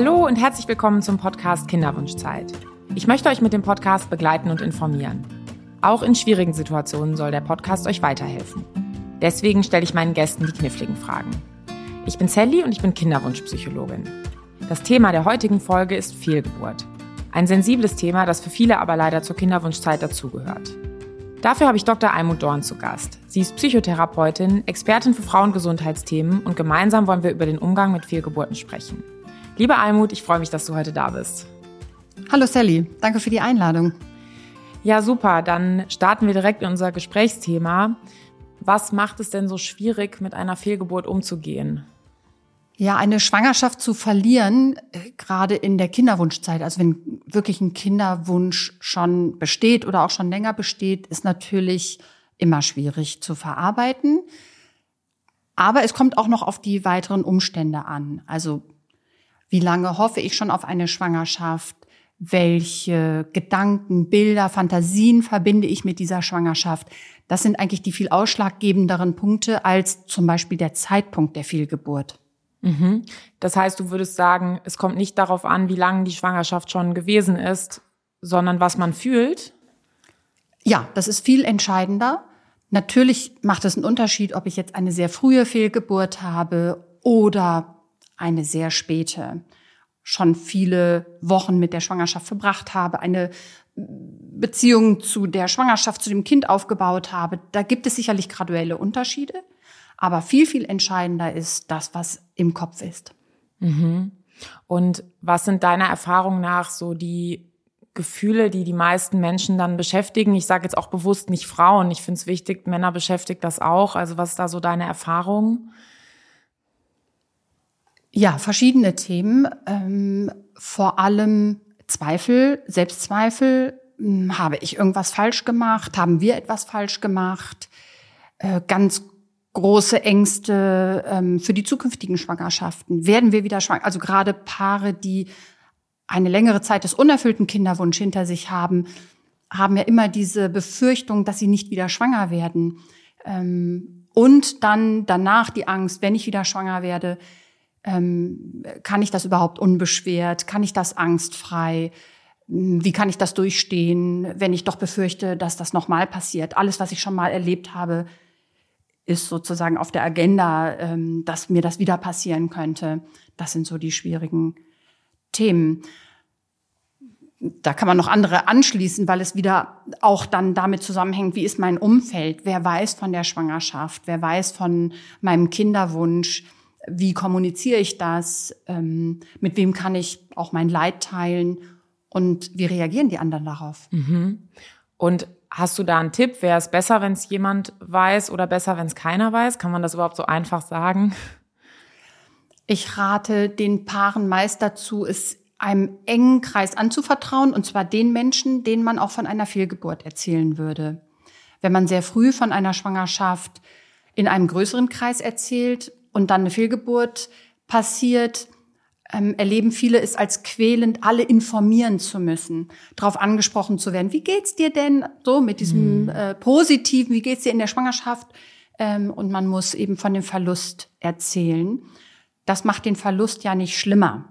Hallo und herzlich willkommen zum Podcast Kinderwunschzeit. Ich möchte euch mit dem Podcast begleiten und informieren. Auch in schwierigen Situationen soll der Podcast euch weiterhelfen. Deswegen stelle ich meinen Gästen die kniffligen Fragen. Ich bin Sally und ich bin Kinderwunschpsychologin. Das Thema der heutigen Folge ist Fehlgeburt. Ein sensibles Thema, das für viele aber leider zur Kinderwunschzeit dazugehört. Dafür habe ich Dr. Almut Dorn zu Gast. Sie ist Psychotherapeutin, Expertin für Frauengesundheitsthemen und gemeinsam wollen wir über den Umgang mit Fehlgeburten sprechen. Liebe Almut, ich freue mich, dass du heute da bist. Hallo Sally, danke für die Einladung. Ja, super. Dann starten wir direkt in unser Gesprächsthema. Was macht es denn so schwierig, mit einer Fehlgeburt umzugehen? Ja, eine Schwangerschaft zu verlieren, äh, gerade in der Kinderwunschzeit, also wenn wirklich ein Kinderwunsch schon besteht oder auch schon länger besteht, ist natürlich immer schwierig zu verarbeiten. Aber es kommt auch noch auf die weiteren Umstände an. Also wie lange hoffe ich schon auf eine Schwangerschaft? Welche Gedanken, Bilder, Fantasien verbinde ich mit dieser Schwangerschaft? Das sind eigentlich die viel ausschlaggebenderen Punkte als zum Beispiel der Zeitpunkt der Fehlgeburt. Mhm. Das heißt, du würdest sagen, es kommt nicht darauf an, wie lange die Schwangerschaft schon gewesen ist, sondern was man fühlt? Ja, das ist viel entscheidender. Natürlich macht es einen Unterschied, ob ich jetzt eine sehr frühe Fehlgeburt habe oder eine sehr späte. Schon viele Wochen mit der Schwangerschaft verbracht habe, eine Beziehung zu der Schwangerschaft, zu dem Kind aufgebaut habe. Da gibt es sicherlich graduelle Unterschiede. Aber viel, viel entscheidender ist das, was im Kopf ist. Mhm. Und was sind deiner Erfahrung nach so die Gefühle, die die meisten Menschen dann beschäftigen? Ich sage jetzt auch bewusst nicht Frauen. Ich finde es wichtig, Männer beschäftigt das auch. Also was ist da so deine Erfahrung? Ja, verschiedene Themen. Ähm, vor allem Zweifel, Selbstzweifel. Hm, habe ich irgendwas falsch gemacht? Haben wir etwas falsch gemacht? Äh, ganz große Ängste ähm, für die zukünftigen Schwangerschaften. Werden wir wieder schwanger? Also gerade Paare, die eine längere Zeit des unerfüllten Kinderwunsch hinter sich haben, haben ja immer diese Befürchtung, dass sie nicht wieder schwanger werden. Ähm, und dann danach die Angst, wenn ich wieder schwanger werde, ähm, kann ich das überhaupt unbeschwert? Kann ich das angstfrei? Wie kann ich das durchstehen, wenn ich doch befürchte, dass das nochmal passiert? Alles, was ich schon mal erlebt habe, ist sozusagen auf der Agenda, ähm, dass mir das wieder passieren könnte. Das sind so die schwierigen Themen. Da kann man noch andere anschließen, weil es wieder auch dann damit zusammenhängt, wie ist mein Umfeld? Wer weiß von der Schwangerschaft? Wer weiß von meinem Kinderwunsch? Wie kommuniziere ich das? Ähm, mit wem kann ich auch mein Leid teilen? Und wie reagieren die anderen darauf? Mhm. Und Hast du da einen Tipp? Wäre es besser, wenn es jemand weiß oder besser, wenn es keiner weiß? Kann man das überhaupt so einfach sagen? Ich rate den Paaren meist dazu, es einem engen Kreis anzuvertrauen, und zwar den Menschen, denen man auch von einer Fehlgeburt erzählen würde. Wenn man sehr früh von einer Schwangerschaft in einem größeren Kreis erzählt und dann eine Fehlgeburt passiert, ähm, erleben viele es als quälend, alle informieren zu müssen, darauf angesprochen zu werden. Wie geht's dir denn so mit diesem mhm. äh, Positiven? Wie geht's dir in der Schwangerschaft? Ähm, und man muss eben von dem Verlust erzählen. Das macht den Verlust ja nicht schlimmer.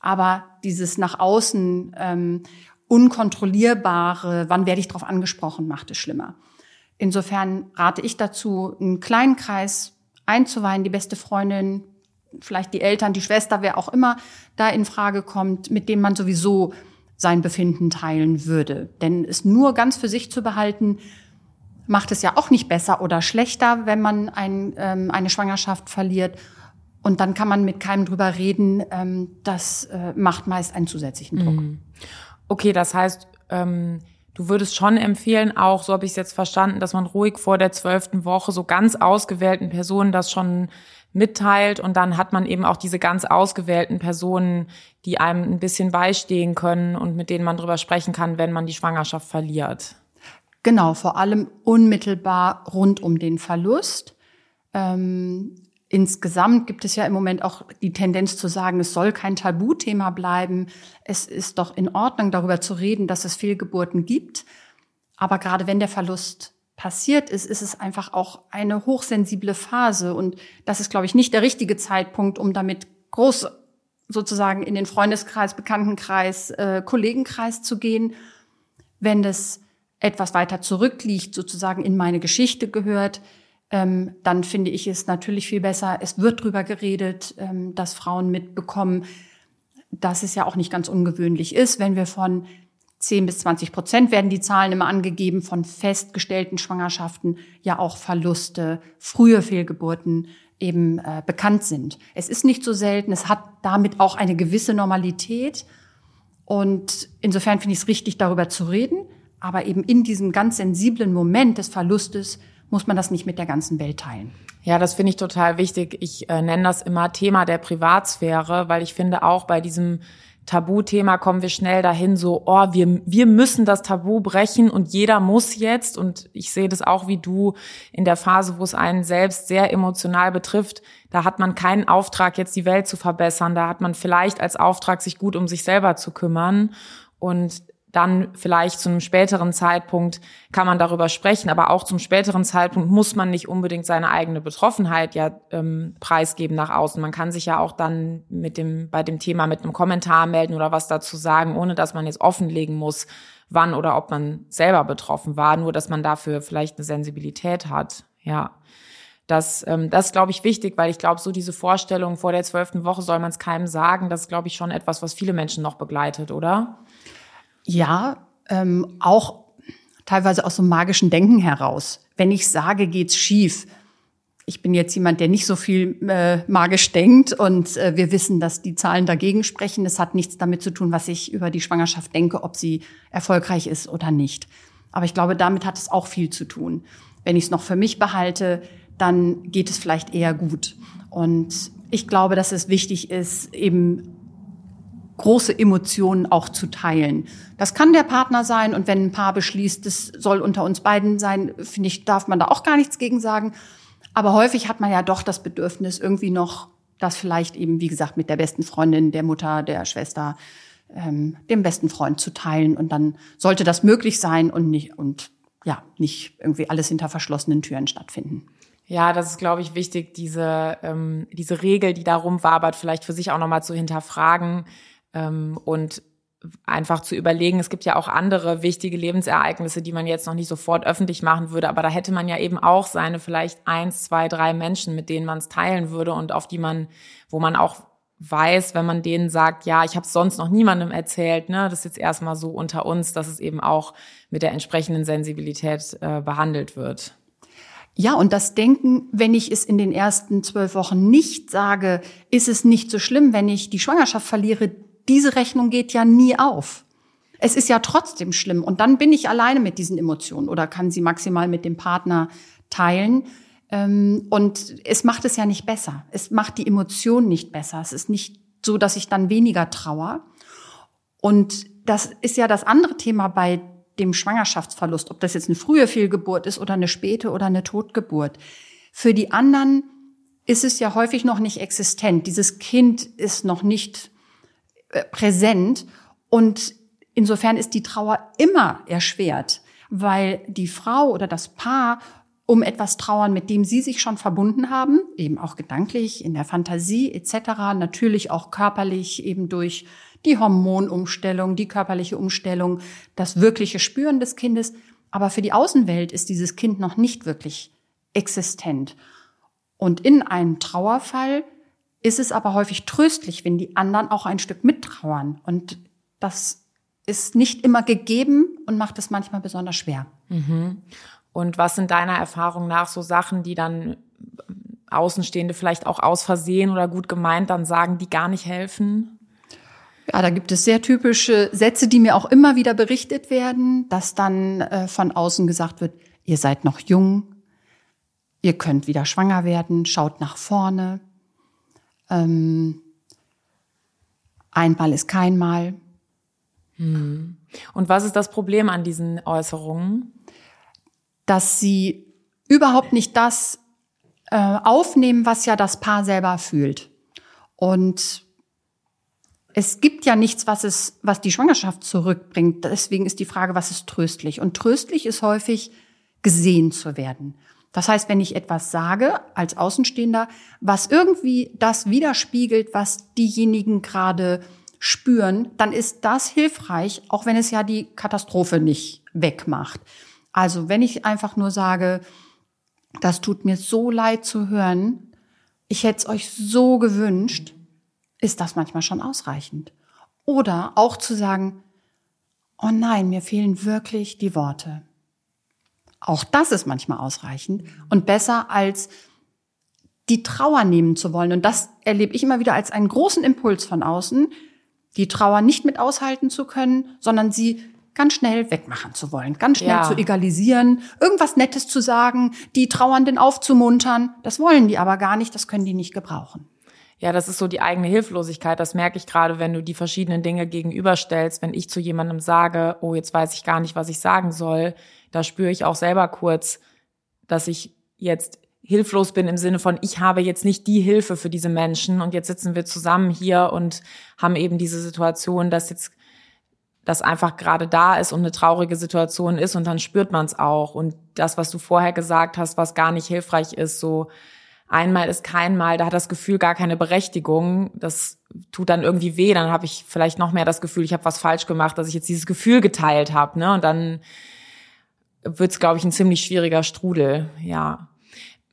Aber dieses nach außen ähm, unkontrollierbare, wann werde ich darauf angesprochen, macht es schlimmer. Insofern rate ich dazu, einen kleinen Kreis einzuweihen, die beste Freundin, vielleicht die Eltern, die Schwester, wer auch immer da in Frage kommt, mit dem man sowieso sein Befinden teilen würde. Denn es nur ganz für sich zu behalten, macht es ja auch nicht besser oder schlechter, wenn man ein, ähm, eine Schwangerschaft verliert. Und dann kann man mit keinem drüber reden. Ähm, das äh, macht meist einen zusätzlichen Druck. Mhm. Okay, das heißt, ähm, du würdest schon empfehlen, auch, so habe ich es jetzt verstanden, dass man ruhig vor der zwölften Woche so ganz ausgewählten Personen das schon mitteilt und dann hat man eben auch diese ganz ausgewählten Personen, die einem ein bisschen beistehen können und mit denen man drüber sprechen kann, wenn man die Schwangerschaft verliert. Genau, vor allem unmittelbar rund um den Verlust. Ähm, insgesamt gibt es ja im Moment auch die Tendenz zu sagen, es soll kein Tabuthema bleiben. Es ist doch in Ordnung, darüber zu reden, dass es Fehlgeburten gibt. Aber gerade wenn der Verlust passiert ist, ist es einfach auch eine hochsensible Phase. Und das ist, glaube ich, nicht der richtige Zeitpunkt, um damit groß sozusagen in den Freundeskreis, Bekanntenkreis, äh, Kollegenkreis zu gehen. Wenn das etwas weiter zurückliegt, sozusagen in meine Geschichte gehört, ähm, dann finde ich es natürlich viel besser. Es wird drüber geredet, ähm, dass Frauen mitbekommen, dass es ja auch nicht ganz ungewöhnlich ist, wenn wir von 10 bis 20 Prozent werden die Zahlen immer angegeben von festgestellten Schwangerschaften, ja auch Verluste, frühe Fehlgeburten eben äh, bekannt sind. Es ist nicht so selten, es hat damit auch eine gewisse Normalität. Und insofern finde ich es richtig, darüber zu reden. Aber eben in diesem ganz sensiblen Moment des Verlustes muss man das nicht mit der ganzen Welt teilen. Ja, das finde ich total wichtig. Ich äh, nenne das immer Thema der Privatsphäre, weil ich finde auch bei diesem Tabuthema kommen wir schnell dahin, so, oh, wir, wir müssen das Tabu brechen und jeder muss jetzt. Und ich sehe das auch wie du in der Phase, wo es einen selbst sehr emotional betrifft. Da hat man keinen Auftrag, jetzt die Welt zu verbessern. Da hat man vielleicht als Auftrag, sich gut um sich selber zu kümmern. Und dann vielleicht zu einem späteren Zeitpunkt kann man darüber sprechen, aber auch zum späteren Zeitpunkt muss man nicht unbedingt seine eigene Betroffenheit ja ähm, preisgeben nach außen. Man kann sich ja auch dann mit dem bei dem Thema mit einem Kommentar melden oder was dazu sagen, ohne dass man jetzt offenlegen muss, wann oder ob man selber betroffen war, nur dass man dafür vielleicht eine Sensibilität hat. Ja. Das, ähm, das ist, glaube ich, wichtig, weil ich glaube, so diese Vorstellung, vor der zwölften Woche soll man es keinem sagen, das ist, glaube ich, schon etwas, was viele Menschen noch begleitet, oder? Ja, ähm, auch teilweise aus so magischen Denken heraus. Wenn ich sage, geht's schief. Ich bin jetzt jemand, der nicht so viel äh, magisch denkt und äh, wir wissen, dass die Zahlen dagegen sprechen. Es hat nichts damit zu tun, was ich über die Schwangerschaft denke, ob sie erfolgreich ist oder nicht. Aber ich glaube, damit hat es auch viel zu tun. Wenn ich es noch für mich behalte, dann geht es vielleicht eher gut. Und ich glaube, dass es wichtig ist, eben große Emotionen auch zu teilen. Das kann der Partner sein und wenn ein Paar beschließt, das soll unter uns beiden sein, finde ich, darf man da auch gar nichts gegen sagen. Aber häufig hat man ja doch das Bedürfnis, irgendwie noch das vielleicht eben, wie gesagt, mit der besten Freundin, der Mutter, der Schwester, ähm, dem besten Freund zu teilen. Und dann sollte das möglich sein und nicht, und ja, nicht irgendwie alles hinter verschlossenen Türen stattfinden. Ja, das ist, glaube ich, wichtig, diese, ähm, diese Regel, die da rumwabert, vielleicht für sich auch nochmal zu hinterfragen ähm, und einfach zu überlegen, es gibt ja auch andere wichtige Lebensereignisse, die man jetzt noch nicht sofort öffentlich machen würde, aber da hätte man ja eben auch seine vielleicht eins, zwei, drei Menschen, mit denen man es teilen würde und auf die man, wo man auch weiß, wenn man denen sagt, ja, ich habe es sonst noch niemandem erzählt, ne, das ist jetzt erstmal so unter uns, dass es eben auch mit der entsprechenden Sensibilität äh, behandelt wird. Ja, und das Denken, wenn ich es in den ersten zwölf Wochen nicht sage, ist es nicht so schlimm, wenn ich die Schwangerschaft verliere, diese Rechnung geht ja nie auf. Es ist ja trotzdem schlimm. Und dann bin ich alleine mit diesen Emotionen oder kann sie maximal mit dem Partner teilen. Ähm, und es macht es ja nicht besser. Es macht die Emotion nicht besser. Es ist nicht so, dass ich dann weniger trauer. Und das ist ja das andere Thema bei dem Schwangerschaftsverlust, ob das jetzt eine frühe Fehlgeburt ist oder eine späte oder eine Totgeburt. Für die anderen ist es ja häufig noch nicht existent. Dieses Kind ist noch nicht präsent und insofern ist die Trauer immer erschwert, weil die Frau oder das Paar um etwas trauern, mit dem sie sich schon verbunden haben, eben auch gedanklich, in der Fantasie etc., natürlich auch körperlich eben durch die Hormonumstellung, die körperliche Umstellung, das wirkliche Spüren des Kindes. Aber für die Außenwelt ist dieses Kind noch nicht wirklich existent. Und in einem Trauerfall ist es aber häufig tröstlich, wenn die anderen auch ein Stück mittrauern. Und das ist nicht immer gegeben und macht es manchmal besonders schwer. Mhm. Und was sind deiner Erfahrung nach so Sachen, die dann Außenstehende vielleicht auch aus Versehen oder gut gemeint dann sagen, die gar nicht helfen? Ja, da gibt es sehr typische Sätze, die mir auch immer wieder berichtet werden, dass dann äh, von außen gesagt wird, ihr seid noch jung, ihr könnt wieder schwanger werden, schaut nach vorne. Ähm, einmal ist kein Mal. Hm. Und was ist das Problem an diesen Äußerungen? Dass sie überhaupt nicht das äh, aufnehmen, was ja das Paar selber fühlt. Und es gibt ja nichts, was es, was die Schwangerschaft zurückbringt. Deswegen ist die Frage, was ist tröstlich? Und tröstlich ist häufig gesehen zu werden. Das heißt, wenn ich etwas sage als Außenstehender, was irgendwie das widerspiegelt, was diejenigen gerade spüren, dann ist das hilfreich, auch wenn es ja die Katastrophe nicht wegmacht. Also wenn ich einfach nur sage, das tut mir so leid zu hören, ich hätte es euch so gewünscht, ist das manchmal schon ausreichend. Oder auch zu sagen, oh nein, mir fehlen wirklich die Worte. Auch das ist manchmal ausreichend und besser als die Trauer nehmen zu wollen. Und das erlebe ich immer wieder als einen großen Impuls von außen, die Trauer nicht mit aushalten zu können, sondern sie ganz schnell wegmachen zu wollen, ganz schnell ja. zu egalisieren, irgendwas Nettes zu sagen, die Trauernden aufzumuntern. Das wollen die aber gar nicht, das können die nicht gebrauchen. Ja, das ist so die eigene Hilflosigkeit. Das merke ich gerade, wenn du die verschiedenen Dinge gegenüberstellst. Wenn ich zu jemandem sage, oh, jetzt weiß ich gar nicht, was ich sagen soll, da spüre ich auch selber kurz, dass ich jetzt hilflos bin im Sinne von, ich habe jetzt nicht die Hilfe für diese Menschen und jetzt sitzen wir zusammen hier und haben eben diese Situation, dass jetzt das einfach gerade da ist und eine traurige Situation ist und dann spürt man es auch. Und das, was du vorher gesagt hast, was gar nicht hilfreich ist, so einmal ist kein Mal, da hat das Gefühl gar keine Berechtigung. Das tut dann irgendwie weh. Dann habe ich vielleicht noch mehr das Gefühl, ich habe was falsch gemacht, dass ich jetzt dieses Gefühl geteilt habe. Ne? Und dann wird es, glaube ich, ein ziemlich schwieriger Strudel. Ja.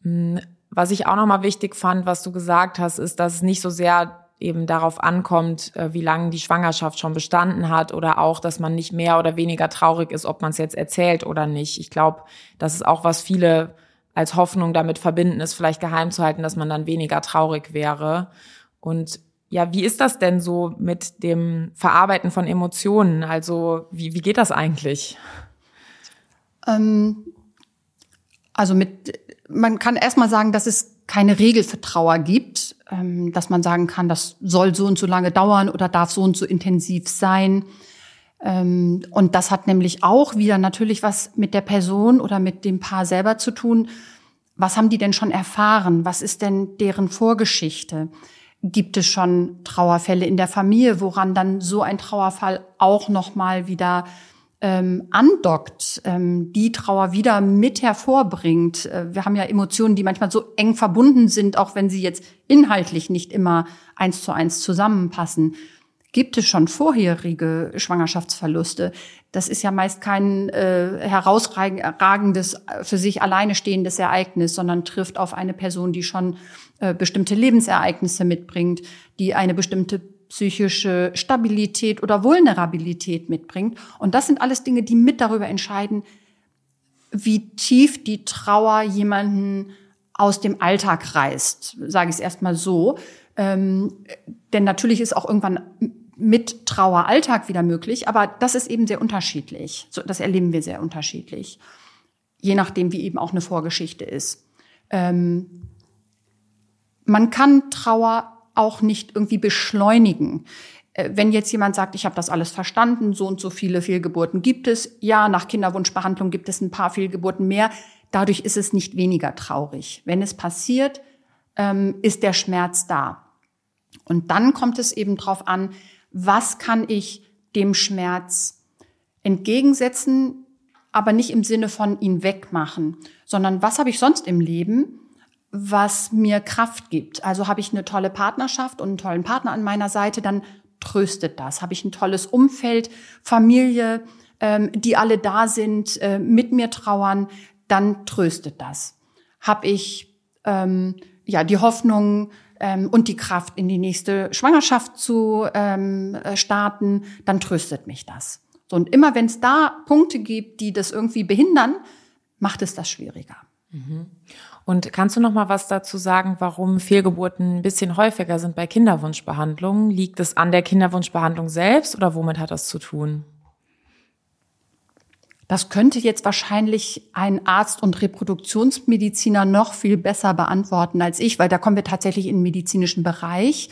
Hm, was ich auch nochmal wichtig fand, was du gesagt hast, ist, dass es nicht so sehr eben darauf ankommt, äh, wie lange die Schwangerschaft schon bestanden hat oder auch, dass man nicht mehr oder weniger traurig ist, ob man es jetzt erzählt oder nicht. Ich glaube, das ist auch, was viele als Hoffnung damit verbinden, ist vielleicht geheim zu halten, dass man dann weniger traurig wäre. Und ja, wie ist das denn so mit dem Verarbeiten von Emotionen? Also wie, wie geht das eigentlich? Ähm, also mit, man kann erstmal sagen, dass es keine Regel für Trauer gibt, ähm, dass man sagen kann, das soll so und so lange dauern oder darf so und so intensiv sein. Ähm, und das hat nämlich auch wieder natürlich was mit der Person oder mit dem Paar selber zu tun. Was haben die denn schon erfahren? Was ist denn deren Vorgeschichte? Gibt es schon Trauerfälle in der Familie, woran dann so ein Trauerfall auch noch mal wieder ähm, andockt, ähm, die Trauer wieder mit hervorbringt. Äh, wir haben ja Emotionen, die manchmal so eng verbunden sind, auch wenn sie jetzt inhaltlich nicht immer eins zu eins zusammenpassen gibt es schon vorherige Schwangerschaftsverluste. Das ist ja meist kein äh, herausragendes, äh, für sich alleine stehendes Ereignis, sondern trifft auf eine Person, die schon äh, bestimmte Lebensereignisse mitbringt, die eine bestimmte psychische Stabilität oder Vulnerabilität mitbringt. Und das sind alles Dinge, die mit darüber entscheiden, wie tief die Trauer jemanden aus dem Alltag reißt, sage ich es erstmal so. Ähm, denn natürlich ist auch irgendwann mit Trauer Alltag wieder möglich, aber das ist eben sehr unterschiedlich. So, das erleben wir sehr unterschiedlich, je nachdem, wie eben auch eine Vorgeschichte ist. Ähm, man kann Trauer auch nicht irgendwie beschleunigen. Äh, wenn jetzt jemand sagt, ich habe das alles verstanden, so und so viele Fehlgeburten gibt es, ja, nach Kinderwunschbehandlung gibt es ein paar Fehlgeburten mehr, dadurch ist es nicht weniger traurig. Wenn es passiert, ähm, ist der Schmerz da. Und dann kommt es eben drauf an, was kann ich dem Schmerz entgegensetzen, aber nicht im Sinne von ihn wegmachen, sondern was habe ich sonst im Leben, was mir Kraft gibt. Also habe ich eine tolle Partnerschaft und einen tollen Partner an meiner Seite, dann tröstet das. Habe ich ein tolles Umfeld, Familie, ähm, die alle da sind, äh, mit mir trauern, dann tröstet das. Habe ich ähm, ja die Hoffnung, ähm, und die Kraft, in die nächste Schwangerschaft zu ähm, äh, starten, dann tröstet mich das. So, und immer wenn es da Punkte gibt, die das irgendwie behindern, macht es das schwieriger. Und kannst du noch mal was dazu sagen, warum Fehlgeburten ein bisschen häufiger sind bei Kinderwunschbehandlungen? Liegt es an der Kinderwunschbehandlung selbst oder womit hat das zu tun? Das könnte jetzt wahrscheinlich ein Arzt und Reproduktionsmediziner noch viel besser beantworten als ich, weil da kommen wir tatsächlich in den medizinischen Bereich.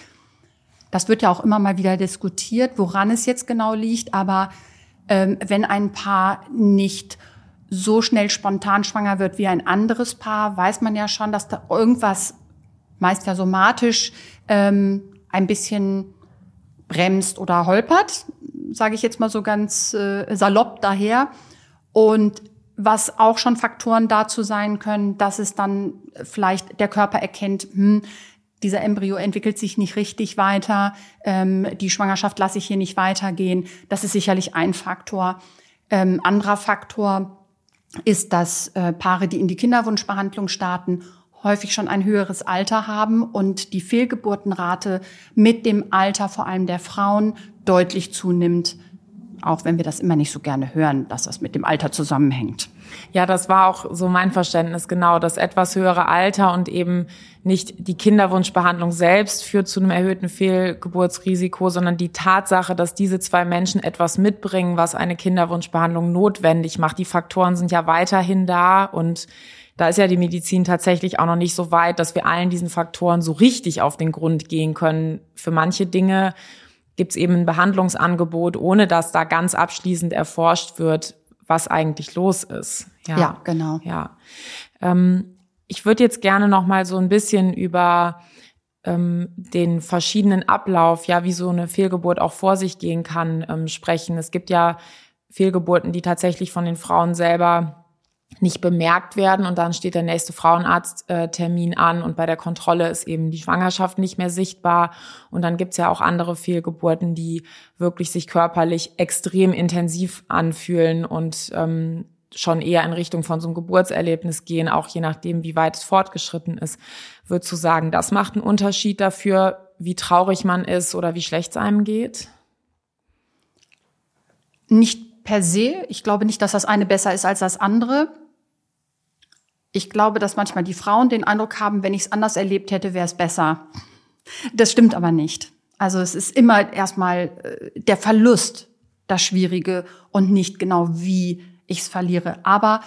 Das wird ja auch immer mal wieder diskutiert, woran es jetzt genau liegt. Aber ähm, wenn ein Paar nicht so schnell spontan schwanger wird wie ein anderes Paar, weiß man ja schon, dass da irgendwas meist ja somatisch ähm, ein bisschen bremst oder holpert, sage ich jetzt mal so ganz äh, salopp daher. Und was auch schon Faktoren dazu sein können, dass es dann vielleicht der Körper erkennt, hm, dieser Embryo entwickelt sich nicht richtig weiter, ähm, die Schwangerschaft lasse ich hier nicht weitergehen. Das ist sicherlich ein Faktor. Ähm, anderer Faktor ist, dass äh, Paare, die in die Kinderwunschbehandlung starten, häufig schon ein höheres Alter haben und die Fehlgeburtenrate mit dem Alter vor allem der Frauen deutlich zunimmt auch wenn wir das immer nicht so gerne hören, dass das mit dem Alter zusammenhängt. Ja, das war auch so mein Verständnis, genau. Das etwas höhere Alter und eben nicht die Kinderwunschbehandlung selbst führt zu einem erhöhten Fehlgeburtsrisiko, sondern die Tatsache, dass diese zwei Menschen etwas mitbringen, was eine Kinderwunschbehandlung notwendig macht. Die Faktoren sind ja weiterhin da und da ist ja die Medizin tatsächlich auch noch nicht so weit, dass wir allen diesen Faktoren so richtig auf den Grund gehen können. Für manche Dinge gibt es eben ein Behandlungsangebot, ohne dass da ganz abschließend erforscht wird, was eigentlich los ist. Ja, ja genau. Ja. Ähm, ich würde jetzt gerne noch mal so ein bisschen über ähm, den verschiedenen Ablauf, ja, wie so eine Fehlgeburt auch vor sich gehen kann, ähm, sprechen. Es gibt ja Fehlgeburten, die tatsächlich von den Frauen selber nicht bemerkt werden und dann steht der nächste Frauenarzttermin an und bei der Kontrolle ist eben die Schwangerschaft nicht mehr sichtbar und dann gibt's ja auch andere Fehlgeburten, die wirklich sich körperlich extrem intensiv anfühlen und ähm, schon eher in Richtung von so einem Geburtserlebnis gehen, auch je nachdem, wie weit es fortgeschritten ist. Würdest du sagen, das macht einen Unterschied dafür, wie traurig man ist oder wie schlecht es einem geht? Nicht per se. Ich glaube nicht, dass das eine besser ist als das andere. Ich glaube, dass manchmal die Frauen den Eindruck haben, wenn ich es anders erlebt hätte, wäre es besser. Das stimmt aber nicht. Also es ist immer erstmal äh, der Verlust das Schwierige und nicht genau, wie ich es verliere. Aber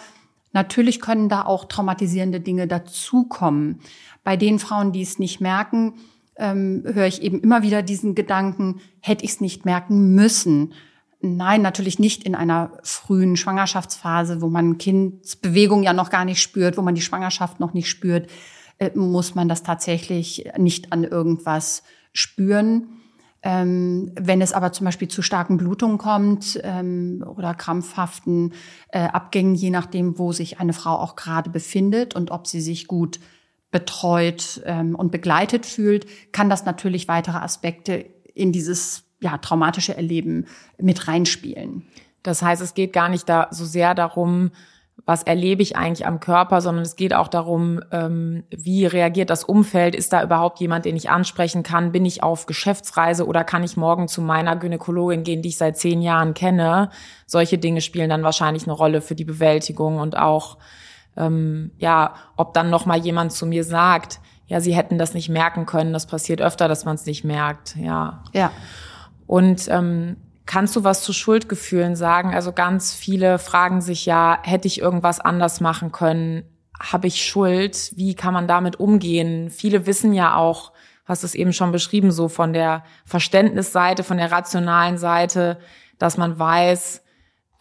natürlich können da auch traumatisierende Dinge dazukommen. Bei den Frauen, die es nicht merken, ähm, höre ich eben immer wieder diesen Gedanken, hätte ich es nicht merken müssen. Nein, natürlich nicht in einer frühen Schwangerschaftsphase, wo man Kindsbewegung ja noch gar nicht spürt, wo man die Schwangerschaft noch nicht spürt, äh, muss man das tatsächlich nicht an irgendwas spüren. Ähm, wenn es aber zum Beispiel zu starken Blutungen kommt ähm, oder krampfhaften äh, Abgängen, je nachdem, wo sich eine Frau auch gerade befindet und ob sie sich gut betreut ähm, und begleitet fühlt, kann das natürlich weitere Aspekte in dieses ja, traumatische Erleben mit reinspielen. Das heißt, es geht gar nicht da so sehr darum, was erlebe ich eigentlich am Körper, sondern es geht auch darum, ähm, wie reagiert das Umfeld? Ist da überhaupt jemand, den ich ansprechen kann? Bin ich auf Geschäftsreise oder kann ich morgen zu meiner Gynäkologin gehen, die ich seit zehn Jahren kenne? Solche Dinge spielen dann wahrscheinlich eine Rolle für die Bewältigung und auch, ähm, ja, ob dann noch mal jemand zu mir sagt, ja, sie hätten das nicht merken können. Das passiert öfter, dass man es nicht merkt. Ja. Ja. Und ähm, kannst du was zu Schuldgefühlen sagen? Also ganz viele fragen sich ja, hätte ich irgendwas anders machen können? Habe ich Schuld? Wie kann man damit umgehen? Viele wissen ja auch, hast es eben schon beschrieben, so von der Verständnisseite, von der rationalen Seite, dass man weiß,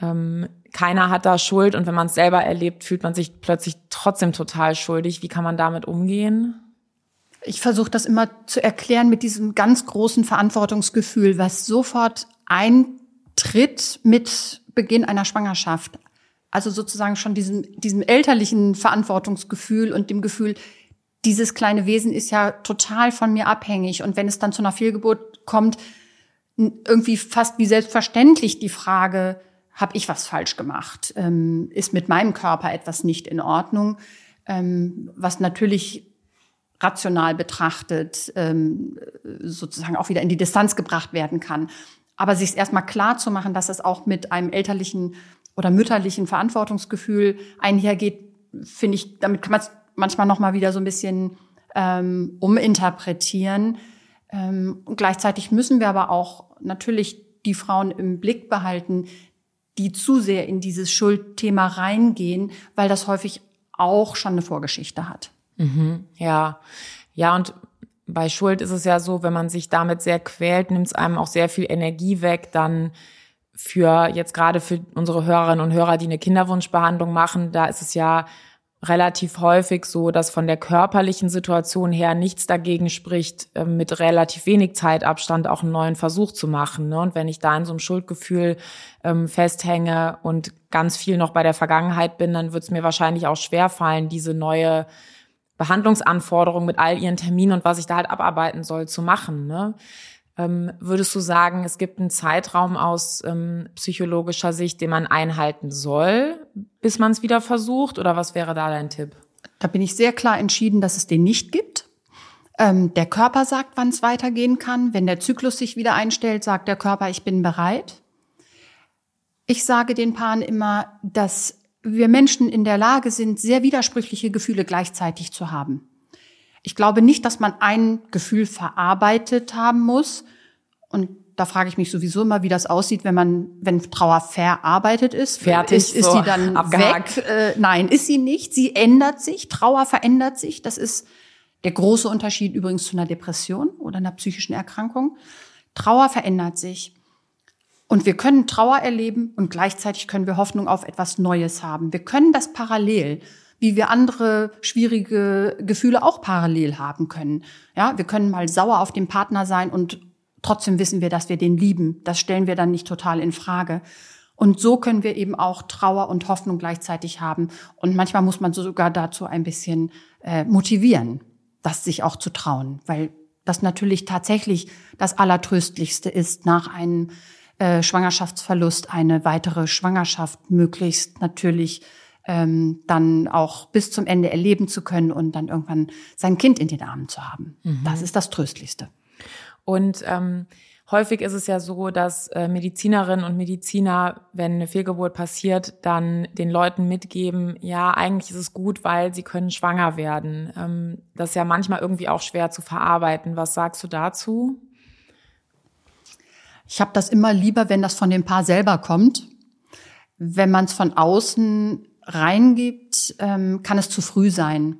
ähm, keiner hat da Schuld und wenn man es selber erlebt, fühlt man sich plötzlich trotzdem total schuldig. Wie kann man damit umgehen? Ich versuche das immer zu erklären mit diesem ganz großen Verantwortungsgefühl, was sofort eintritt mit Beginn einer Schwangerschaft. Also sozusagen schon diesem, diesem elterlichen Verantwortungsgefühl und dem Gefühl, dieses kleine Wesen ist ja total von mir abhängig. Und wenn es dann zu einer Fehlgeburt kommt, irgendwie fast wie selbstverständlich die Frage, habe ich was falsch gemacht? Ähm, ist mit meinem Körper etwas nicht in Ordnung? Ähm, was natürlich rational betrachtet ähm, sozusagen auch wieder in die Distanz gebracht werden kann. Aber sich erstmal klar zu machen, dass es auch mit einem elterlichen oder mütterlichen Verantwortungsgefühl einhergeht, finde ich, damit kann man es manchmal noch mal wieder so ein bisschen ähm, uminterpretieren. Ähm, und gleichzeitig müssen wir aber auch natürlich die Frauen im Blick behalten, die zu sehr in dieses Schuldthema reingehen, weil das häufig auch schon eine Vorgeschichte hat. Mhm, ja, ja, und bei Schuld ist es ja so, wenn man sich damit sehr quält, nimmt es einem auch sehr viel Energie weg, dann für jetzt gerade für unsere Hörerinnen und Hörer, die eine Kinderwunschbehandlung machen, da ist es ja relativ häufig so, dass von der körperlichen Situation her nichts dagegen spricht, ähm, mit relativ wenig Zeitabstand auch einen neuen Versuch zu machen. Ne? Und wenn ich da in so einem Schuldgefühl ähm, festhänge und ganz viel noch bei der Vergangenheit bin, dann wird es mir wahrscheinlich auch schwer fallen, diese neue Behandlungsanforderung mit all ihren Terminen und was ich da halt abarbeiten soll, zu machen. Ne? Ähm, würdest du sagen, es gibt einen Zeitraum aus ähm, psychologischer Sicht, den man einhalten soll, bis man es wieder versucht? Oder was wäre da dein Tipp? Da bin ich sehr klar entschieden, dass es den nicht gibt. Ähm, der Körper sagt, wann es weitergehen kann. Wenn der Zyklus sich wieder einstellt, sagt der Körper, ich bin bereit. Ich sage den Paaren immer, dass wir Menschen in der Lage sind, sehr widersprüchliche Gefühle gleichzeitig zu haben. Ich glaube nicht, dass man ein Gefühl verarbeitet haben muss. Und da frage ich mich sowieso immer, wie das aussieht, wenn man, wenn Trauer verarbeitet ist. Fertig. Ist, ist so die dann abgehakt. weg? Äh, nein, ist sie nicht. Sie ändert sich. Trauer verändert sich. Das ist der große Unterschied übrigens zu einer Depression oder einer psychischen Erkrankung. Trauer verändert sich. Und wir können Trauer erleben und gleichzeitig können wir Hoffnung auf etwas Neues haben. Wir können das parallel wie wir andere schwierige Gefühle auch parallel haben können. Ja, wir können mal sauer auf den Partner sein und trotzdem wissen wir, dass wir den lieben. Das stellen wir dann nicht total in Frage. Und so können wir eben auch Trauer und Hoffnung gleichzeitig haben. Und manchmal muss man sogar dazu ein bisschen äh, motivieren, das sich auch zu trauen, weil das natürlich tatsächlich das Allertröstlichste ist, nach einem äh, Schwangerschaftsverlust eine weitere Schwangerschaft möglichst natürlich ähm, dann auch bis zum Ende erleben zu können und dann irgendwann sein Kind in den Armen zu haben. Mhm. Das ist das Tröstlichste. Und ähm, häufig ist es ja so, dass äh, Medizinerinnen und Mediziner, wenn eine Fehlgeburt passiert, dann den Leuten mitgeben, ja, eigentlich ist es gut, weil sie können schwanger werden. Ähm, das ist ja manchmal irgendwie auch schwer zu verarbeiten. Was sagst du dazu? Ich habe das immer lieber, wenn das von dem Paar selber kommt. Wenn man es von außen reingibt, ähm, kann es zu früh sein.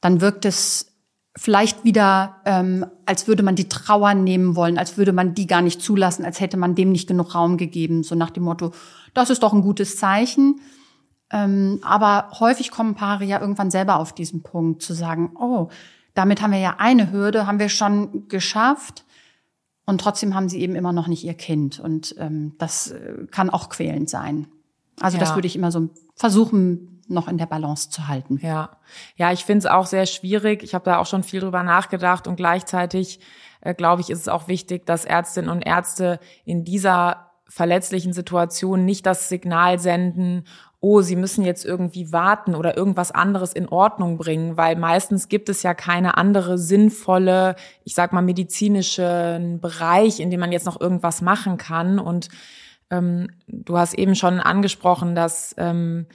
Dann wirkt es vielleicht wieder, ähm, als würde man die Trauer nehmen wollen, als würde man die gar nicht zulassen, als hätte man dem nicht genug Raum gegeben, so nach dem Motto, das ist doch ein gutes Zeichen. Ähm, aber häufig kommen Paare ja irgendwann selber auf diesen Punkt zu sagen, oh, damit haben wir ja eine Hürde, haben wir schon geschafft. Und trotzdem haben sie eben immer noch nicht ihr Kind. Und ähm, das äh, kann auch quälend sein. Also ja. das würde ich immer so versuchen, noch in der Balance zu halten. Ja, ja, ich finde es auch sehr schwierig. Ich habe da auch schon viel drüber nachgedacht und gleichzeitig äh, glaube ich, ist es auch wichtig, dass Ärztinnen und Ärzte in dieser verletzlichen Situation nicht das Signal senden, oh, sie müssen jetzt irgendwie warten oder irgendwas anderes in Ordnung bringen, weil meistens gibt es ja keine andere sinnvolle, ich sag mal medizinischen Bereich, in dem man jetzt noch irgendwas machen kann und ähm, du hast eben schon angesprochen, dass ähm,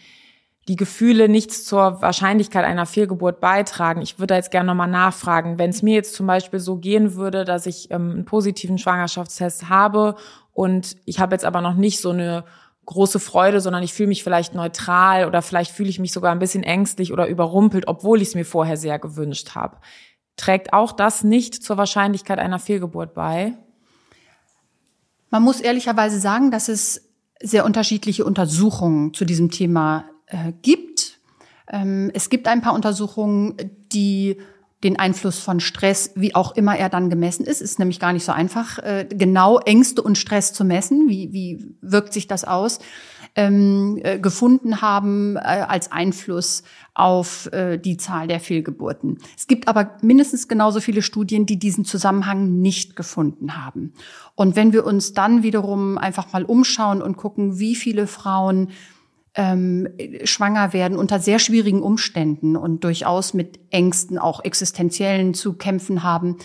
die Gefühle nichts zur Wahrscheinlichkeit einer Fehlgeburt beitragen. Ich würde da jetzt gerne nochmal nachfragen, wenn es mir jetzt zum Beispiel so gehen würde, dass ich ähm, einen positiven Schwangerschaftstest habe und ich habe jetzt aber noch nicht so eine große Freude, sondern ich fühle mich vielleicht neutral oder vielleicht fühle ich mich sogar ein bisschen ängstlich oder überrumpelt, obwohl ich es mir vorher sehr gewünscht habe. Trägt auch das nicht zur Wahrscheinlichkeit einer Fehlgeburt bei? Man muss ehrlicherweise sagen, dass es sehr unterschiedliche Untersuchungen zu diesem Thema äh, gibt. Ähm, es gibt ein paar Untersuchungen, die den Einfluss von Stress, wie auch immer er dann gemessen ist, ist nämlich gar nicht so einfach, äh, genau Ängste und Stress zu messen. Wie, wie wirkt sich das aus? ähm, äh, gefunden haben äh, als Einfluss auf die Zahl der Fehlgeburten. Es gibt aber mindestens genauso viele Studien, die diesen Zusammenhang nicht gefunden haben. Und wenn wir uns dann wiederum einfach mal umschauen und gucken, wie viele Frauen ähm, schwanger werden unter sehr schwierigen Umständen und durchaus mit Ängsten, auch existenziellen zu kämpfen haben,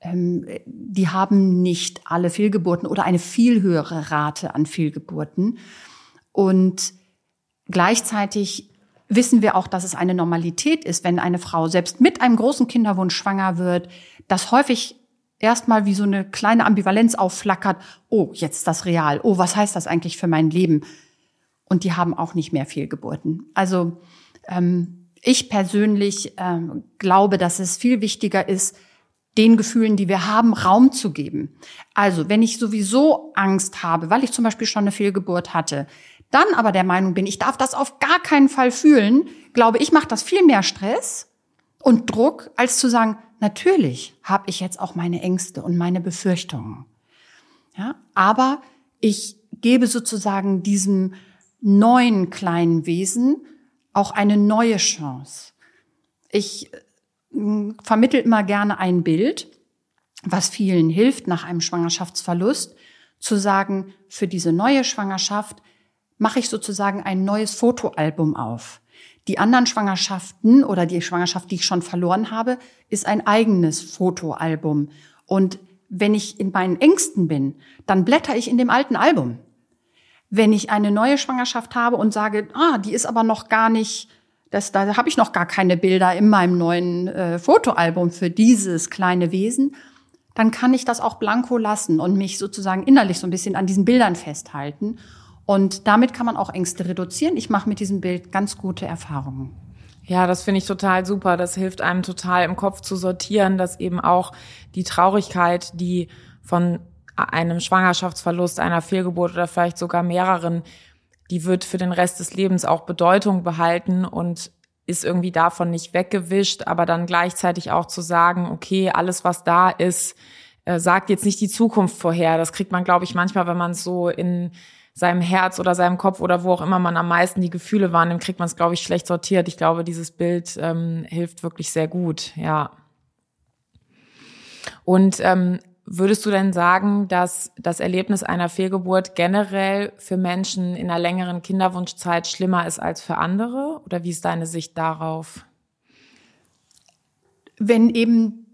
ähm, die haben nicht alle Fehlgeburten oder eine viel höhere Rate an Fehlgeburten. Und gleichzeitig wissen wir auch, dass es eine Normalität ist, wenn eine Frau selbst mit einem großen Kinderwunsch schwanger wird, dass häufig erstmal wie so eine kleine Ambivalenz aufflackert. Oh, jetzt ist das real. Oh, was heißt das eigentlich für mein Leben? Und die haben auch nicht mehr Fehlgeburten. Also ähm, ich persönlich ähm, glaube, dass es viel wichtiger ist, den Gefühlen, die wir haben, Raum zu geben. Also wenn ich sowieso Angst habe, weil ich zum Beispiel schon eine Fehlgeburt hatte, dann aber der Meinung bin, ich darf das auf gar keinen Fall fühlen, glaube ich, macht das viel mehr Stress und Druck, als zu sagen, natürlich habe ich jetzt auch meine Ängste und meine Befürchtungen. Ja, aber ich gebe sozusagen diesem neuen kleinen Wesen auch eine neue Chance. Ich äh, vermittel immer gerne ein Bild, was vielen hilft nach einem Schwangerschaftsverlust, zu sagen, für diese neue Schwangerschaft mache ich sozusagen ein neues Fotoalbum auf. Die anderen Schwangerschaften oder die Schwangerschaft, die ich schon verloren habe, ist ein eigenes Fotoalbum. Und wenn ich in meinen Ängsten bin, dann blätter ich in dem alten Album. Wenn ich eine neue Schwangerschaft habe und sage, ah, die ist aber noch gar nicht, das, da habe ich noch gar keine Bilder in meinem neuen äh, Fotoalbum für dieses kleine Wesen, dann kann ich das auch blanko lassen und mich sozusagen innerlich so ein bisschen an diesen Bildern festhalten und damit kann man auch Ängste reduzieren. Ich mache mit diesem Bild ganz gute Erfahrungen. Ja, das finde ich total super. Das hilft einem total im Kopf zu sortieren, dass eben auch die Traurigkeit, die von einem Schwangerschaftsverlust, einer Fehlgeburt oder vielleicht sogar mehreren, die wird für den Rest des Lebens auch Bedeutung behalten und ist irgendwie davon nicht weggewischt, aber dann gleichzeitig auch zu sagen, okay, alles was da ist, äh, sagt jetzt nicht die Zukunft vorher. Das kriegt man, glaube ich, manchmal, wenn man so in seinem Herz oder seinem Kopf oder wo auch immer man am meisten die Gefühle wahrnimmt, kriegt man es, glaube ich, schlecht sortiert. Ich glaube, dieses Bild ähm, hilft wirklich sehr gut, ja. Und ähm, würdest du denn sagen, dass das Erlebnis einer Fehlgeburt generell für Menschen in einer längeren Kinderwunschzeit schlimmer ist als für andere? Oder wie ist deine Sicht darauf? Wenn eben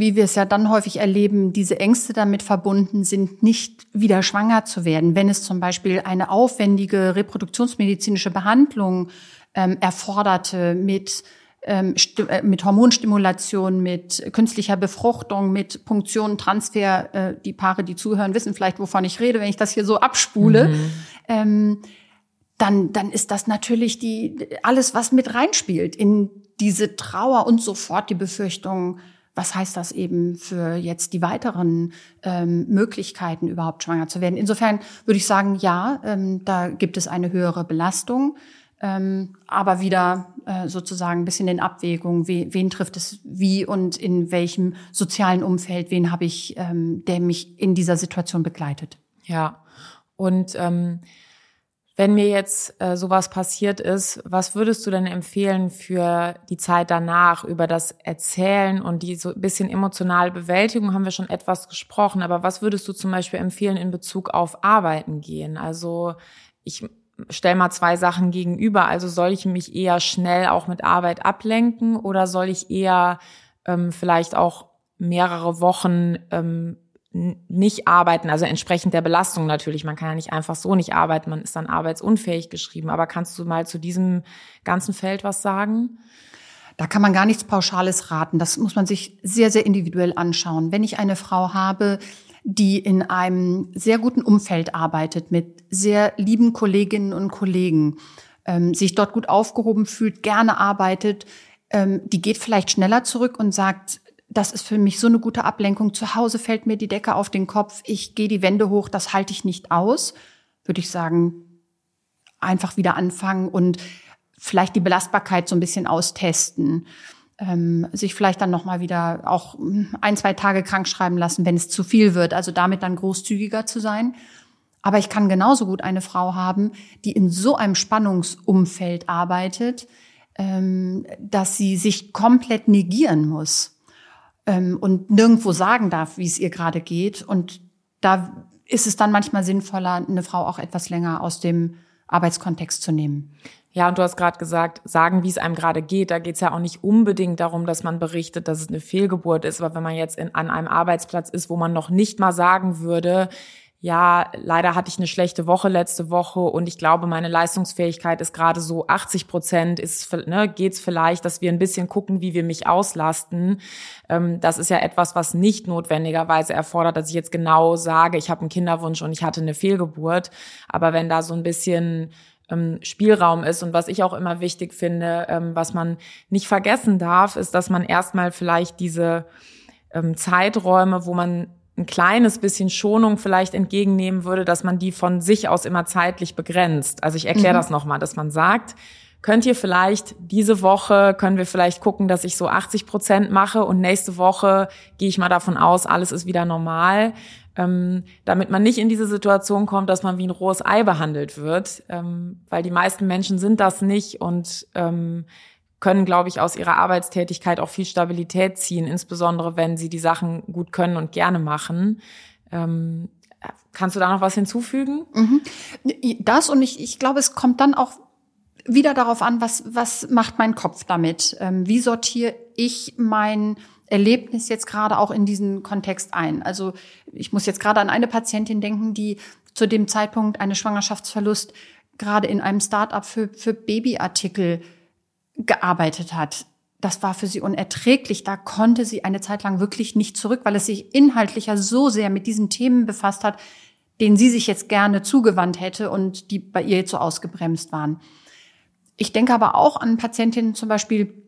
wie wir es ja dann häufig erleben, diese Ängste damit verbunden sind, nicht wieder schwanger zu werden. Wenn es zum Beispiel eine aufwendige reproduktionsmedizinische Behandlung ähm, erforderte mit mit Hormonstimulation, mit künstlicher Befruchtung, mit Punktion, Transfer. Äh, die Paare, die zuhören, wissen vielleicht, wovon ich rede, wenn ich das hier so abspule. Mhm. Ähm, dann, dann ist das natürlich die, alles, was mit reinspielt in diese Trauer und sofort die Befürchtung, was heißt das eben für jetzt die weiteren ähm, Möglichkeiten, überhaupt schwanger zu werden. Insofern würde ich sagen, ja, ähm, da gibt es eine höhere Belastung, ähm, aber wieder äh, sozusagen ein bisschen in Abwägung, we, wen trifft es wie und in welchem sozialen Umfeld, wen habe ich, ähm, der mich in dieser Situation begleitet. Ja, und ähm, wenn mir jetzt äh, sowas passiert ist, was würdest du denn empfehlen für die Zeit danach über das Erzählen und die so ein bisschen emotionale Bewältigung haben wir schon etwas gesprochen, aber was würdest du zum Beispiel empfehlen in Bezug auf Arbeiten gehen? Also ich stell mal zwei Sachen gegenüber. Also soll ich mich eher schnell auch mit Arbeit ablenken oder soll ich eher ähm, vielleicht auch mehrere Wochen ähm, nicht arbeiten, also entsprechend der Belastung natürlich. Man kann ja nicht einfach so nicht arbeiten, man ist dann arbeitsunfähig geschrieben. Aber kannst du mal zu diesem ganzen Feld was sagen? Da kann man gar nichts Pauschales raten. Das muss man sich sehr, sehr individuell anschauen. Wenn ich eine Frau habe, die in einem sehr guten Umfeld arbeitet, mit sehr lieben Kolleginnen und Kollegen, ähm, sich dort gut aufgehoben fühlt, gerne arbeitet, ähm, die geht vielleicht schneller zurück und sagt, das ist für mich so eine gute Ablenkung. Zu Hause fällt mir die Decke auf den Kopf, ich gehe die Wände hoch, das halte ich nicht aus. Würde ich sagen, einfach wieder anfangen und vielleicht die Belastbarkeit so ein bisschen austesten. Ähm, sich vielleicht dann nochmal wieder auch ein, zwei Tage krank schreiben lassen, wenn es zu viel wird. Also damit dann großzügiger zu sein. Aber ich kann genauso gut eine Frau haben, die in so einem Spannungsumfeld arbeitet, ähm, dass sie sich komplett negieren muss ähm, und nirgendwo sagen darf, wie es ihr gerade geht. Und da ist es dann manchmal sinnvoller, eine Frau auch etwas länger aus dem Arbeitskontext zu nehmen. Ja, und du hast gerade gesagt, sagen, wie es einem gerade geht. Da geht es ja auch nicht unbedingt darum, dass man berichtet, dass es eine Fehlgeburt ist. Aber wenn man jetzt in, an einem Arbeitsplatz ist, wo man noch nicht mal sagen würde, ja, leider hatte ich eine schlechte Woche letzte Woche und ich glaube, meine Leistungsfähigkeit ist gerade so 80 Prozent, ist, ne, geht's vielleicht, dass wir ein bisschen gucken, wie wir mich auslasten. Ähm, das ist ja etwas, was nicht notwendigerweise erfordert, dass ich jetzt genau sage, ich habe einen Kinderwunsch und ich hatte eine Fehlgeburt. Aber wenn da so ein bisschen Spielraum ist und was ich auch immer wichtig finde, ähm, was man nicht vergessen darf, ist, dass man erstmal vielleicht diese ähm, Zeiträume, wo man ein kleines bisschen Schonung vielleicht entgegennehmen würde, dass man die von sich aus immer zeitlich begrenzt. Also ich erkläre mhm. das nochmal, dass man sagt, könnt ihr vielleicht diese Woche, können wir vielleicht gucken, dass ich so 80 Prozent mache und nächste Woche gehe ich mal davon aus, alles ist wieder normal, ähm, damit man nicht in diese Situation kommt, dass man wie ein rohes Ei behandelt wird, ähm, weil die meisten Menschen sind das nicht und ähm, können, glaube ich, aus ihrer Arbeitstätigkeit auch viel Stabilität ziehen, insbesondere wenn sie die Sachen gut können und gerne machen. Ähm, kannst du da noch was hinzufügen? Mhm. Das und ich, ich glaube, es kommt dann auch wieder darauf an, was, was macht mein Kopf damit? Ähm, wie sortiere ich mein Erlebnis jetzt gerade auch in diesen Kontext ein? Also ich muss jetzt gerade an eine Patientin denken, die zu dem Zeitpunkt eines Schwangerschaftsverlust gerade in einem Start-up für, für Babyartikel gearbeitet hat. Das war für sie unerträglich. Da konnte sie eine Zeit lang wirklich nicht zurück, weil es sich inhaltlicher so sehr mit diesen Themen befasst hat, denen sie sich jetzt gerne zugewandt hätte und die bei ihr jetzt so ausgebremst waren. Ich denke aber auch an Patientinnen zum Beispiel,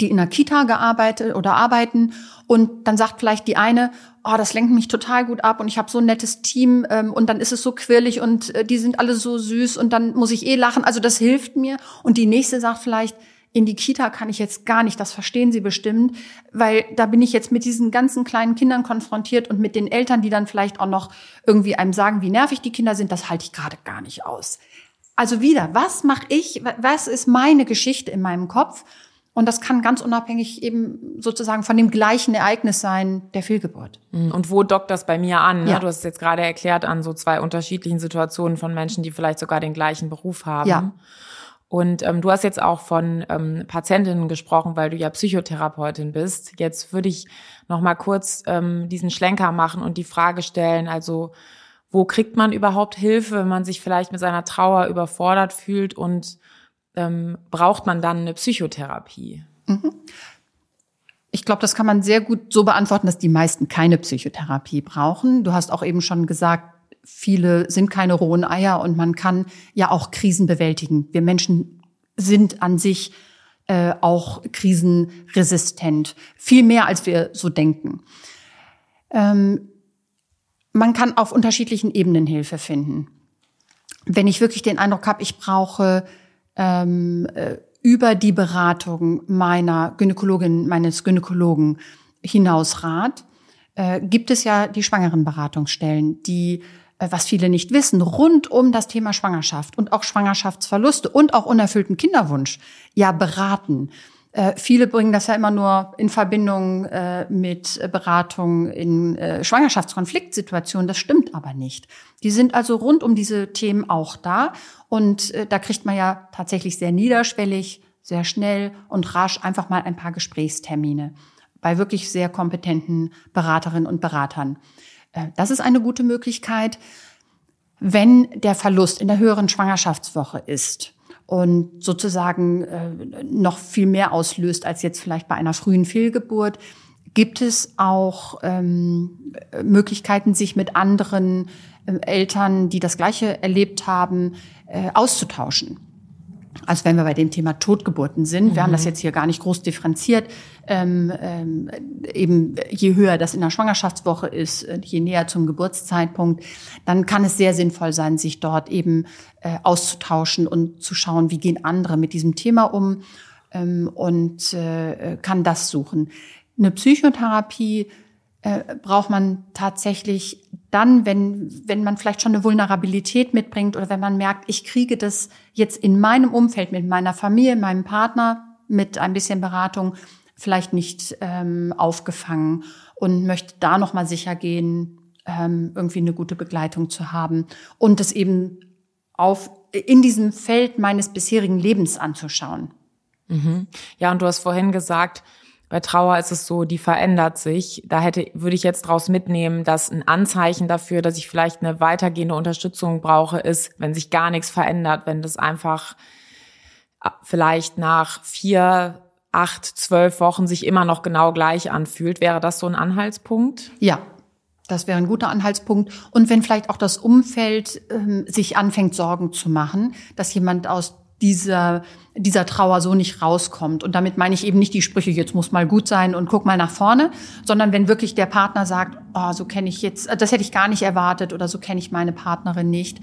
die in der Kita gearbeitet oder arbeiten und dann sagt vielleicht die eine, oh, das lenkt mich total gut ab und ich habe so ein nettes Team ähm, und dann ist es so quirlig und äh, die sind alle so süß und dann muss ich eh lachen, also das hilft mir und die nächste sagt vielleicht, in die Kita kann ich jetzt gar nicht, das verstehen Sie bestimmt, weil da bin ich jetzt mit diesen ganzen kleinen Kindern konfrontiert und mit den Eltern, die dann vielleicht auch noch irgendwie einem sagen, wie nervig die Kinder sind, das halte ich gerade gar nicht aus. Also wieder, was mache ich, was ist meine Geschichte in meinem Kopf? Und das kann ganz unabhängig eben sozusagen von dem gleichen Ereignis sein, der Fehlgeburt. Mhm. Und wo dockt das bei mir an? Ne? Ja. Du hast es jetzt gerade erklärt an so zwei unterschiedlichen Situationen von Menschen, die vielleicht sogar den gleichen Beruf haben. Ja. Und ähm, du hast jetzt auch von ähm, Patientinnen gesprochen, weil du ja Psychotherapeutin bist. Jetzt würde ich noch mal kurz ähm, diesen Schlenker machen und die Frage stellen, also wo kriegt man überhaupt Hilfe, wenn man sich vielleicht mit seiner Trauer überfordert fühlt und ähm, braucht man dann eine Psychotherapie? Mhm. Ich glaube, das kann man sehr gut so beantworten, dass die meisten keine Psychotherapie brauchen. Du hast auch eben schon gesagt, viele sind keine rohen Eier und man kann ja auch Krisen bewältigen. Wir Menschen sind an sich äh, auch krisenresistent, viel mehr als wir so denken. Ähm, man kann auf unterschiedlichen Ebenen Hilfe finden. Wenn ich wirklich den Eindruck habe, ich brauche ähm, äh, über die Beratung meiner Gynäkologin, meines Gynäkologen hinaus Rat, äh, gibt es ja die Schwangerenberatungsstellen, die, äh, was viele nicht wissen, rund um das Thema Schwangerschaft und auch Schwangerschaftsverluste und auch unerfüllten Kinderwunsch ja beraten. Äh, viele bringen das ja immer nur in Verbindung äh, mit Beratung in äh, Schwangerschaftskonfliktsituationen. Das stimmt aber nicht. Die sind also rund um diese Themen auch da. Und äh, da kriegt man ja tatsächlich sehr niederschwellig, sehr schnell und rasch einfach mal ein paar Gesprächstermine bei wirklich sehr kompetenten Beraterinnen und Beratern. Äh, das ist eine gute Möglichkeit. Wenn der Verlust in der höheren Schwangerschaftswoche ist, und sozusagen äh, noch viel mehr auslöst als jetzt vielleicht bei einer frühen Fehlgeburt, gibt es auch ähm, Möglichkeiten, sich mit anderen äh, Eltern, die das Gleiche erlebt haben, äh, auszutauschen. Also wenn wir bei dem Thema Totgeburten sind, mhm. wir haben das mhm. jetzt hier gar nicht groß differenziert, ähm, ähm, eben je höher das in der Schwangerschaftswoche ist, je näher zum Geburtszeitpunkt, dann kann es sehr sinnvoll sein, sich dort eben äh, auszutauschen und zu schauen, wie gehen andere mit diesem Thema um ähm, und äh, kann das suchen. Eine Psychotherapie äh, braucht man tatsächlich dann, wenn, wenn man vielleicht schon eine Vulnerabilität mitbringt oder wenn man merkt, ich kriege das jetzt in meinem Umfeld mit meiner Familie, meinem Partner mit ein bisschen Beratung vielleicht nicht ähm, aufgefangen und möchte da noch mal sicher gehen, ähm, irgendwie eine gute Begleitung zu haben und es eben auf in diesem Feld meines bisherigen Lebens anzuschauen. Mhm. Ja, und du hast vorhin gesagt, bei Trauer ist es so, die verändert sich. Da hätte, würde ich jetzt draus mitnehmen, dass ein Anzeichen dafür, dass ich vielleicht eine weitergehende Unterstützung brauche, ist, wenn sich gar nichts verändert, wenn das einfach äh, vielleicht nach vier, acht, zwölf Wochen sich immer noch genau gleich anfühlt. Wäre das so ein Anhaltspunkt? Ja, das wäre ein guter Anhaltspunkt. Und wenn vielleicht auch das Umfeld ähm, sich anfängt, Sorgen zu machen, dass jemand aus dieser, dieser Trauer so nicht rauskommt. Und damit meine ich eben nicht die Sprüche, jetzt muss mal gut sein und guck mal nach vorne, sondern wenn wirklich der Partner sagt, oh, so kenne ich jetzt, das hätte ich gar nicht erwartet oder so kenne ich meine Partnerin nicht.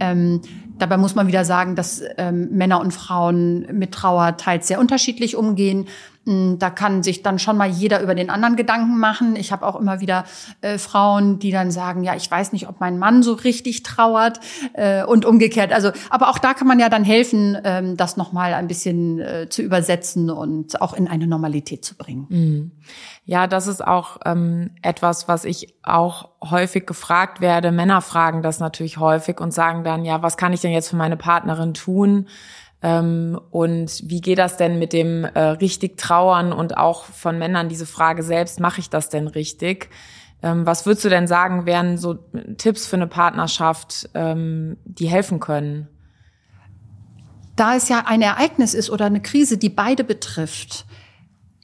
Ähm, dabei muss man wieder sagen, dass ähm, Männer und Frauen mit Trauer teils sehr unterschiedlich umgehen. Hm, da kann sich dann schon mal jeder über den anderen Gedanken machen. Ich habe auch immer wieder äh, Frauen, die dann sagen, ja, ich weiß nicht, ob mein Mann so richtig trauert äh, und umgekehrt. Also, aber auch da kann man ja dann helfen, ähm, das noch mal ein bisschen äh, zu übersetzen und auch in eine Normalität zu bringen. Mhm. Ja, das ist auch ähm, etwas, was ich auch häufig gefragt werde. Männer fragen das natürlich häufig und sagen dann, ja, was kann ich denn jetzt für meine Partnerin tun? Ähm, und wie geht das denn mit dem äh, richtig Trauern und auch von Männern diese Frage selbst, mache ich das denn richtig? Ähm, was würdest du denn sagen, wären so Tipps für eine Partnerschaft, ähm, die helfen können? Da es ja ein Ereignis ist oder eine Krise, die beide betrifft,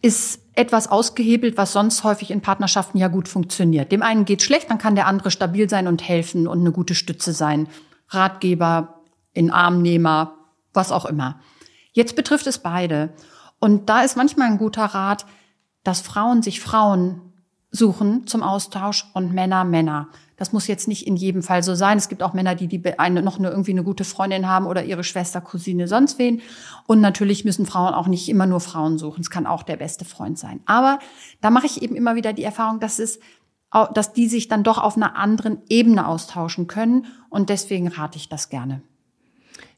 ist etwas ausgehebelt, was sonst häufig in Partnerschaften ja gut funktioniert. Dem einen geht schlecht, dann kann der andere stabil sein und helfen und eine gute Stütze sein. Ratgeber, in Armnehmer, was auch immer. Jetzt betrifft es beide. Und da ist manchmal ein guter Rat, dass Frauen sich Frauen suchen zum Austausch und Männer Männer. Das muss jetzt nicht in jedem Fall so sein. Es gibt auch Männer, die, die eine, noch eine, irgendwie eine gute Freundin haben oder ihre Schwester, Cousine, sonst wen. Und natürlich müssen Frauen auch nicht immer nur Frauen suchen. Es kann auch der beste Freund sein. Aber da mache ich eben immer wieder die Erfahrung, dass es dass die sich dann doch auf einer anderen Ebene austauschen können. Und deswegen rate ich das gerne.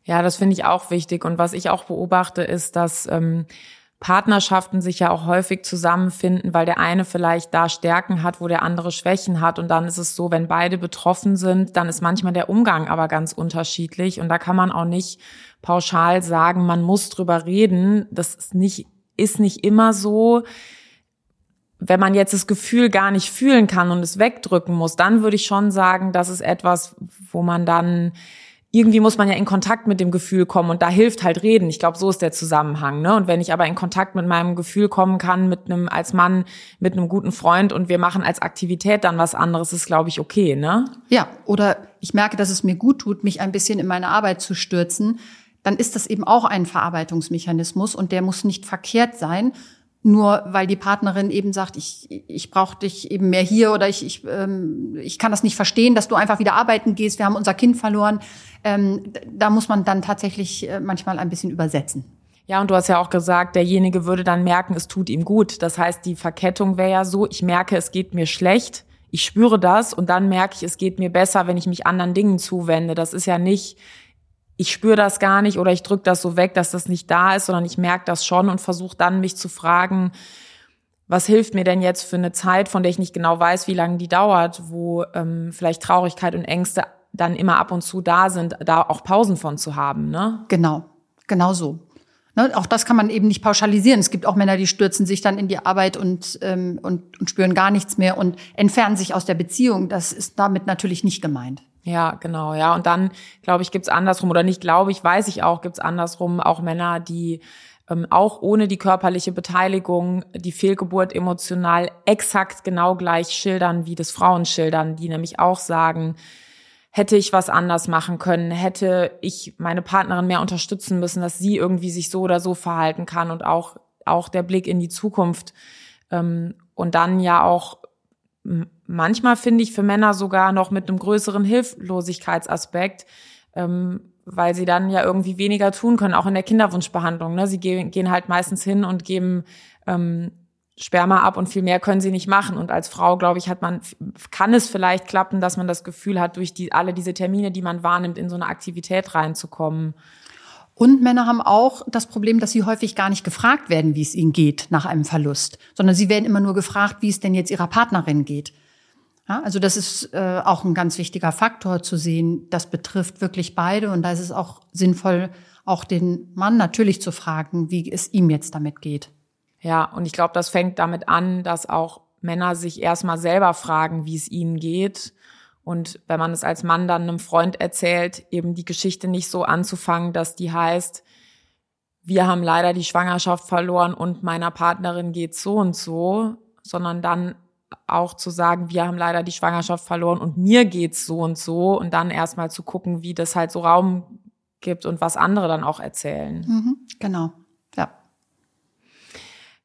Ja, das finde ich auch wichtig. Und was ich auch beobachte, ist, dass ähm, Partnerschaften sich ja auch häufig zusammenfinden, weil der eine vielleicht da Stärken hat, wo der andere Schwächen hat. Und dann ist es so, wenn beide betroffen sind, dann ist manchmal der Umgang aber ganz unterschiedlich. Und da kann man auch nicht pauschal sagen, man muss drüber reden. Das ist nicht, ist nicht immer so. Wenn man jetzt das Gefühl gar nicht fühlen kann und es wegdrücken muss, dann würde ich schon sagen, das ist etwas, wo man dann irgendwie muss man ja in Kontakt mit dem Gefühl kommen und da hilft halt reden. Ich glaube, so ist der Zusammenhang. Ne? Und wenn ich aber in Kontakt mit meinem Gefühl kommen kann, mit einem als Mann, mit einem guten Freund und wir machen als Aktivität dann was anderes, ist glaube ich okay, ne? Ja, oder ich merke, dass es mir gut tut, mich ein bisschen in meine Arbeit zu stürzen, dann ist das eben auch ein Verarbeitungsmechanismus und der muss nicht verkehrt sein, nur weil die Partnerin eben sagt, ich, ich brauche dich eben mehr hier oder ich, ich, ähm, ich kann das nicht verstehen, dass du einfach wieder arbeiten gehst, wir haben unser Kind verloren. Ähm, da muss man dann tatsächlich äh, manchmal ein bisschen übersetzen. Ja, und du hast ja auch gesagt, derjenige würde dann merken, es tut ihm gut. Das heißt, die Verkettung wäre ja so, ich merke, es geht mir schlecht, ich spüre das und dann merke ich, es geht mir besser, wenn ich mich anderen Dingen zuwende. Das ist ja nicht, ich spüre das gar nicht oder ich drücke das so weg, dass das nicht da ist, sondern ich merke das schon und versuche dann mich zu fragen, was hilft mir denn jetzt für eine Zeit, von der ich nicht genau weiß, wie lange die dauert, wo ähm, vielleicht Traurigkeit und Ängste dann immer ab und zu da sind, da auch Pausen von zu haben, ne? Genau, genau so. Ne, auch das kann man eben nicht pauschalisieren. Es gibt auch Männer, die stürzen sich dann in die Arbeit und, ähm, und, und spüren gar nichts mehr und entfernen sich aus der Beziehung. Das ist damit natürlich nicht gemeint. Ja, genau, ja. Und dann, glaube ich, gibt's andersrum, oder nicht glaube ich, weiß ich auch, gibt's andersrum auch Männer, die ähm, auch ohne die körperliche Beteiligung die Fehlgeburt emotional exakt genau gleich schildern, wie das Frauen schildern, die nämlich auch sagen, hätte ich was anders machen können, hätte ich meine Partnerin mehr unterstützen müssen, dass sie irgendwie sich so oder so verhalten kann und auch, auch der Blick in die Zukunft. Ähm, und dann ja auch manchmal finde ich für Männer sogar noch mit einem größeren Hilflosigkeitsaspekt, ähm, weil sie dann ja irgendwie weniger tun können, auch in der Kinderwunschbehandlung. Ne? Sie gehen, gehen halt meistens hin und geben ähm, Sperma ab und viel mehr können sie nicht machen. Und als Frau, glaube ich, hat man, kann es vielleicht klappen, dass man das Gefühl hat, durch die, alle diese Termine, die man wahrnimmt, in so eine Aktivität reinzukommen. Und Männer haben auch das Problem, dass sie häufig gar nicht gefragt werden, wie es ihnen geht nach einem Verlust, sondern sie werden immer nur gefragt, wie es denn jetzt ihrer Partnerin geht. Ja, also das ist äh, auch ein ganz wichtiger Faktor zu sehen. Das betrifft wirklich beide und da ist es auch sinnvoll, auch den Mann natürlich zu fragen, wie es ihm jetzt damit geht. Ja, und ich glaube, das fängt damit an, dass auch Männer sich erstmal selber fragen, wie es ihnen geht. Und wenn man es als Mann dann einem Freund erzählt, eben die Geschichte nicht so anzufangen, dass die heißt, wir haben leider die Schwangerschaft verloren und meiner Partnerin geht so und so, sondern dann auch zu sagen, wir haben leider die Schwangerschaft verloren und mir geht's so und so und dann erstmal zu gucken, wie das halt so Raum gibt und was andere dann auch erzählen. Mhm, genau, ja.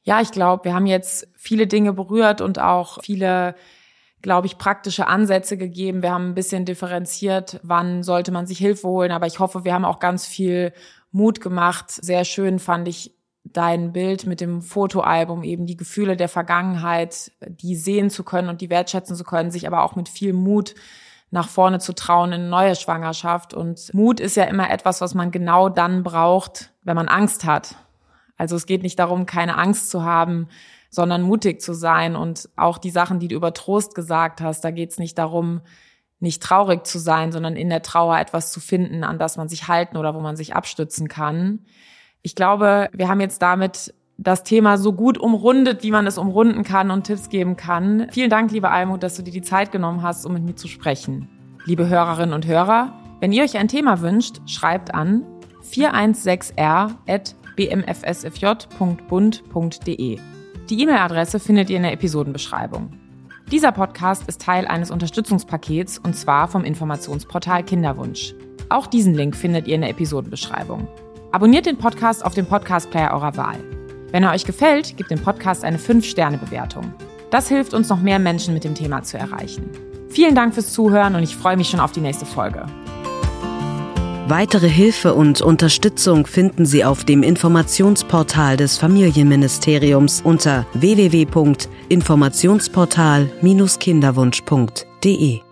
Ja, ich glaube, wir haben jetzt viele Dinge berührt und auch viele glaube ich, praktische Ansätze gegeben. Wir haben ein bisschen differenziert, wann sollte man sich Hilfe holen. Aber ich hoffe, wir haben auch ganz viel Mut gemacht. Sehr schön fand ich dein Bild mit dem Fotoalbum, eben die Gefühle der Vergangenheit, die sehen zu können und die wertschätzen zu können, sich aber auch mit viel Mut nach vorne zu trauen in eine neue Schwangerschaft. Und Mut ist ja immer etwas, was man genau dann braucht, wenn man Angst hat. Also es geht nicht darum, keine Angst zu haben, sondern mutig zu sein. Und auch die Sachen, die du über Trost gesagt hast, da geht es nicht darum, nicht traurig zu sein, sondern in der Trauer etwas zu finden, an das man sich halten oder wo man sich abstützen kann. Ich glaube, wir haben jetzt damit das Thema so gut umrundet, wie man es umrunden kann und Tipps geben kann. Vielen Dank, liebe Almut, dass du dir die Zeit genommen hast, um mit mir zu sprechen. Liebe Hörerinnen und Hörer, wenn ihr euch ein Thema wünscht, schreibt an 416r.bmfsfj.bund.de. Die E-Mail-Adresse findet ihr in der Episodenbeschreibung. Dieser Podcast ist Teil eines Unterstützungspakets und zwar vom Informationsportal Kinderwunsch. Auch diesen Link findet ihr in der Episodenbeschreibung. Abonniert den Podcast auf dem Podcast-Player eurer Wahl. Wenn er euch gefällt, gebt dem Podcast eine 5-Sterne-Bewertung. Das hilft uns, noch mehr Menschen mit dem Thema zu erreichen. Vielen Dank fürs Zuhören und ich freue mich schon auf die nächste Folge. Weitere Hilfe und Unterstützung finden Sie auf dem Informationsportal des Familienministeriums unter www.informationsportal-kinderwunsch.de.